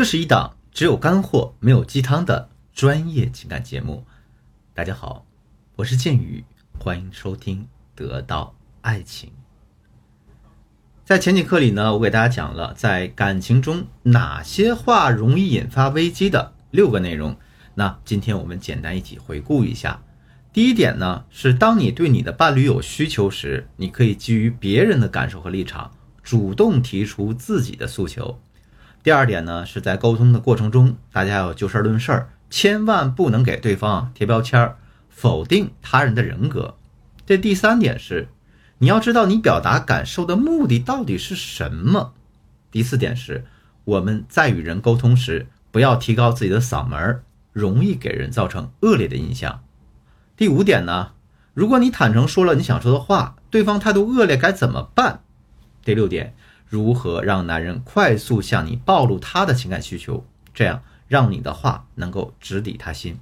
这是一档只有干货没有鸡汤的专业情感节目。大家好，我是剑宇，欢迎收听《得到爱情》。在前几课里呢，我给大家讲了在感情中哪些话容易引发危机的六个内容。那今天我们简单一起回顾一下。第一点呢，是当你对你的伴侣有需求时，你可以基于别人的感受和立场，主动提出自己的诉求。第二点呢，是在沟通的过程中，大家要就事论事儿，千万不能给对方贴标签，否定他人的人格。这第三点是，你要知道你表达感受的目的到底是什么。第四点是，我们在与人沟通时，不要提高自己的嗓门，容易给人造成恶劣的印象。第五点呢，如果你坦诚说了你想说的话，对方态度恶劣该怎么办？第六点。如何让男人快速向你暴露他的情感需求，这样让你的话能够直抵他心？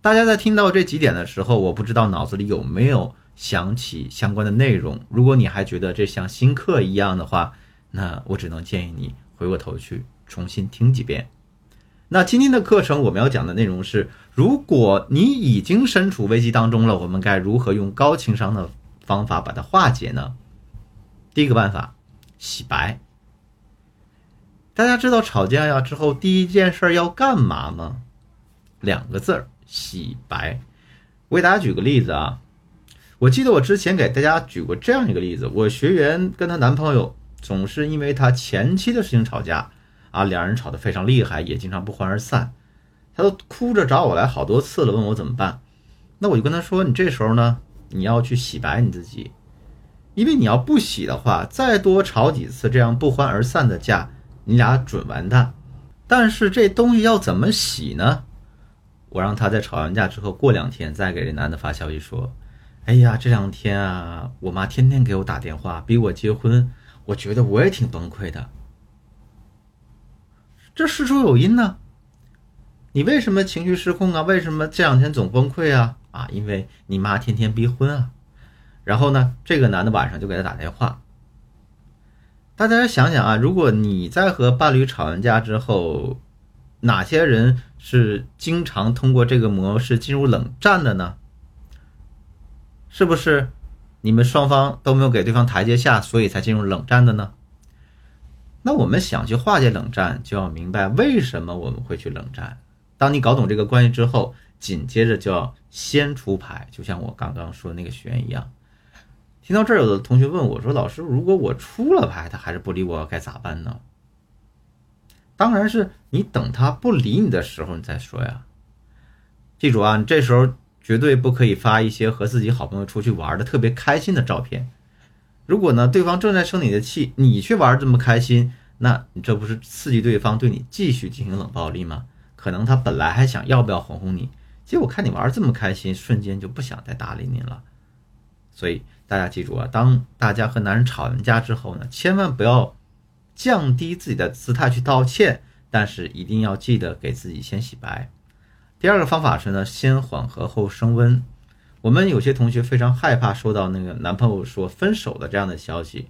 大家在听到这几点的时候，我不知道脑子里有没有想起相关的内容。如果你还觉得这像新课一样的话，那我只能建议你回过头去重新听几遍。那今天的课程我们要讲的内容是：如果你已经身处危机当中了，我们该如何用高情商的方法把它化解呢？第一个办法。洗白。大家知道吵架呀之后第一件事要干嘛吗？两个字儿：洗白。我给大家举个例子啊，我记得我之前给大家举过这样一个例子：我学员跟她男朋友总是因为她前妻的事情吵架啊，两人吵得非常厉害，也经常不欢而散。她都哭着找我来好多次了，问我怎么办。那我就跟她说：“你这时候呢，你要去洗白你自己。”因为你要不洗的话，再多吵几次这样不欢而散的架，你俩准完蛋。但是这东西要怎么洗呢？我让他在吵完架之后，过两天再给这男的发消息说：“哎呀，这两天啊，我妈天天给我打电话，逼我结婚，我觉得我也挺崩溃的。”这事出有因呢。你为什么情绪失控啊？为什么这两天总崩溃啊？啊，因为你妈天天逼婚啊。然后呢，这个男的晚上就给他打电话。大家想想啊，如果你在和伴侣吵完架之后，哪些人是经常通过这个模式进入冷战的呢？是不是你们双方都没有给对方台阶下，所以才进入冷战的呢？那我们想去化解冷战，就要明白为什么我们会去冷战。当你搞懂这个关系之后，紧接着就要先出牌，就像我刚刚说的那个学员一样。听到这儿，有的同学问我说：“老师，如果我出了牌，他还是不理我，该咋办呢？”当然是你等他不理你的时候，你再说呀。记住啊，你这时候绝对不可以发一些和自己好朋友出去玩的特别开心的照片。如果呢，对方正在生你的气，你却玩这么开心，那你这不是刺激对方对你继续进行冷暴力吗？可能他本来还想要不要哄哄你，结果看你玩这么开心，瞬间就不想再搭理你了。所以。大家记住啊，当大家和男人吵完架之后呢，千万不要降低自己的姿态去道歉，但是一定要记得给自己先洗白。第二个方法是呢，先缓和后升温。我们有些同学非常害怕收到那个男朋友说分手的这样的消息，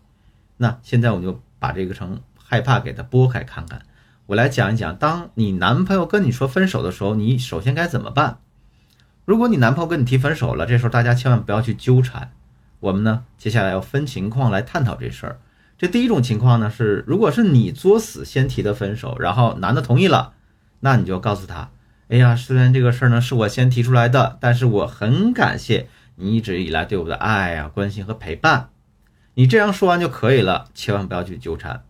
那现在我就把这个从害怕给他拨开看看。我来讲一讲，当你男朋友跟你说分手的时候，你首先该怎么办？如果你男朋友跟你提分手了，这时候大家千万不要去纠缠。我们呢，接下来要分情况来探讨这事儿。这第一种情况呢是，如果是你作死先提的分手，然后男的同意了，那你就告诉他：“哎呀，虽然这个事儿呢是我先提出来的，但是我很感谢你一直以来对我的爱呀、关心和陪伴。”你这样说完就可以了，千万不要去纠缠。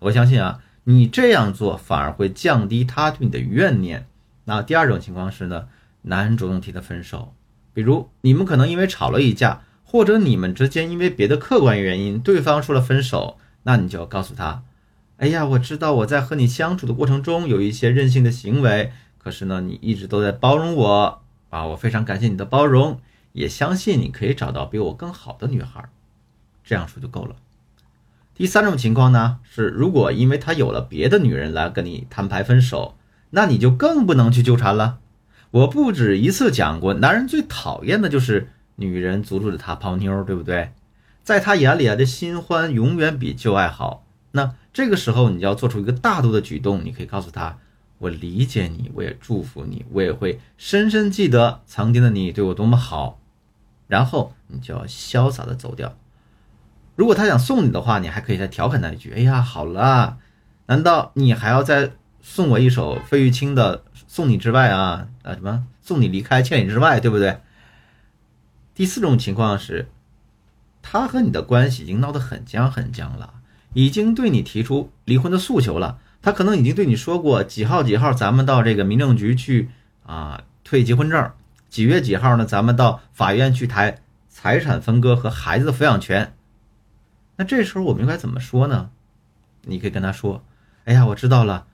我相信啊，你这样做反而会降低他对你的怨念。那第二种情况是呢，男人主动提的分手，比如你们可能因为吵了一架。或者你们之间因为别的客观原因，对方说了分手，那你就要告诉他：“哎呀，我知道我在和你相处的过程中有一些任性的行为，可是呢，你一直都在包容我啊，我非常感谢你的包容，也相信你可以找到比我更好的女孩。”这样说就够了。第三种情况呢，是如果因为他有了别的女人来跟你摊牌分手，那你就更不能去纠缠了。我不止一次讲过，男人最讨厌的就是。女人阻止他泡妞，对不对？在他眼里啊，这新欢永远比旧爱好。那这个时候你就要做出一个大度的举动，你可以告诉他：“我理解你，我也祝福你，我也会深深记得曾经的你对我多么好。”然后你就要潇洒的走掉。如果他想送你的话，你还可以再调侃他一句：“哎呀，好了，难道你还要再送我一首费玉清的《送你之外》啊？啊什么送你离开千里之外，对不对？”第四种情况是，他和你的关系已经闹得很僵很僵了。已经对你提出离婚的诉求了，他可能已经对你说过几号几号，咱们到这个民政局去啊退结婚证，几月几号呢？咱们到法院去谈财产分割和孩子的抚养权。那这时候我们应该怎么说呢？你可以跟他说：“哎呀，我知道了，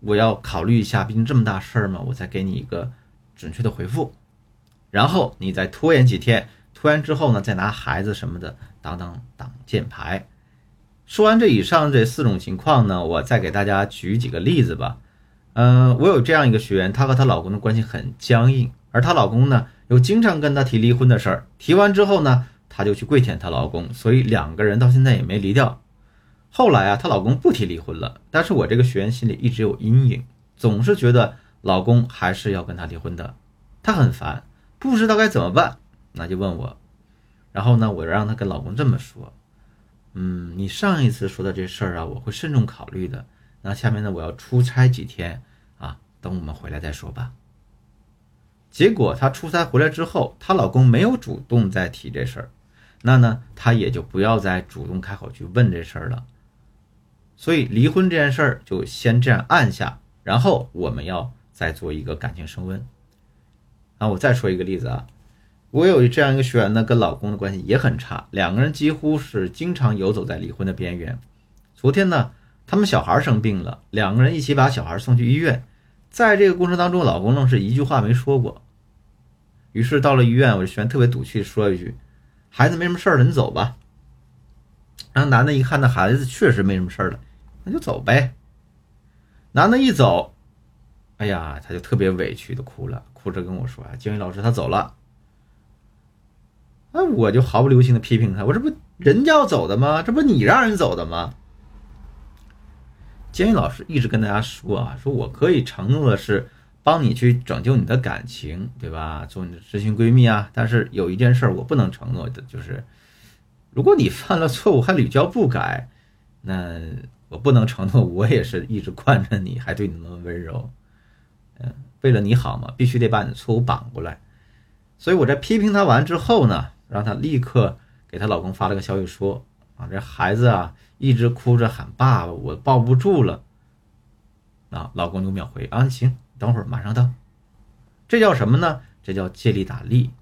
我要考虑一下，毕竟这么大事儿嘛，我再给你一个准确的回复。”然后你再拖延几天，拖延之后呢，再拿孩子什么的当当挡箭牌。说完这以上这四种情况呢，我再给大家举几个例子吧。嗯，我有这样一个学员，她和她老公的关系很僵硬，而她老公呢又经常跟她提离婚的事儿。提完之后呢，她就去跪舔她老公，所以两个人到现在也没离掉。后来啊，她老公不提离婚了，但是我这个学员心里一直有阴影，总是觉得老公还是要跟她离婚的，她很烦，不知道该怎么办，那就问我。然后呢，我让她跟老公这么说。嗯，你上一次说的这事儿啊，我会慎重考虑的。那下面呢，我要出差几天啊，等我们回来再说吧。结果她出差回来之后，她老公没有主动再提这事儿，那呢，她也就不要再主动开口去问这事儿了。所以离婚这件事儿就先这样按下，然后我们要再做一个感情升温。啊，我再说一个例子啊。我有这样一个学员呢，跟老公的关系也很差，两个人几乎是经常游走在离婚的边缘。昨天呢，他们小孩生病了，两个人一起把小孩送去医院，在这个过程当中，老公愣是一句话没说过。于是到了医院，我这学员特别赌气说一句：“孩子没什么事儿了，你走吧。”然后男的一看那孩子确实没什么事儿了，那就走呗。男的一走，哎呀，他就特别委屈的哭了，哭着跟我说：“啊，金宇老师他走了。”那我就毫不留情的批评他，我这不人家要走的吗？这不你让人走的吗？监狱老师一直跟大家说啊，说我可以承诺的是帮你去拯救你的感情，对吧？做你的知心闺蜜啊。但是有一件事我不能承诺的，就是如果你犯了错误还屡教不改，那我不能承诺我也是一直惯着你，还对你那么温柔。嗯，为了你好嘛，必须得把你的错误绑过来。所以我在批评他完之后呢。让她立刻给她老公发了个消息说：“啊，这孩子啊一直哭着喊爸爸，我抱不住了。”啊，老公就秒回：“啊，行，等会儿马上到。”这叫什么呢？这叫借力打力。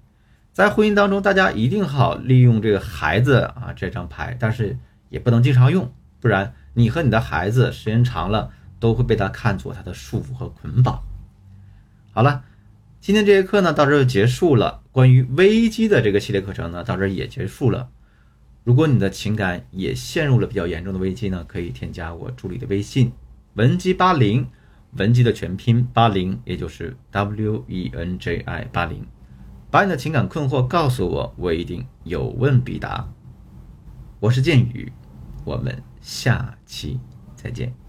在婚姻当中，大家一定好利用这个孩子啊这张牌，但是也不能经常用，不然你和你的孩子时间长了都会被他看作他的束缚和捆绑。好了。今天这节课呢，到这就结束了。关于危机的这个系列课程呢，到这也结束了。如果你的情感也陷入了比较严重的危机呢，可以添加我助理的微信文姬八零，文姬的全拼八零，也就是 W E N J I 八零，把你的情感困惑告诉我，我一定有问必答。我是剑宇，我们下期再见。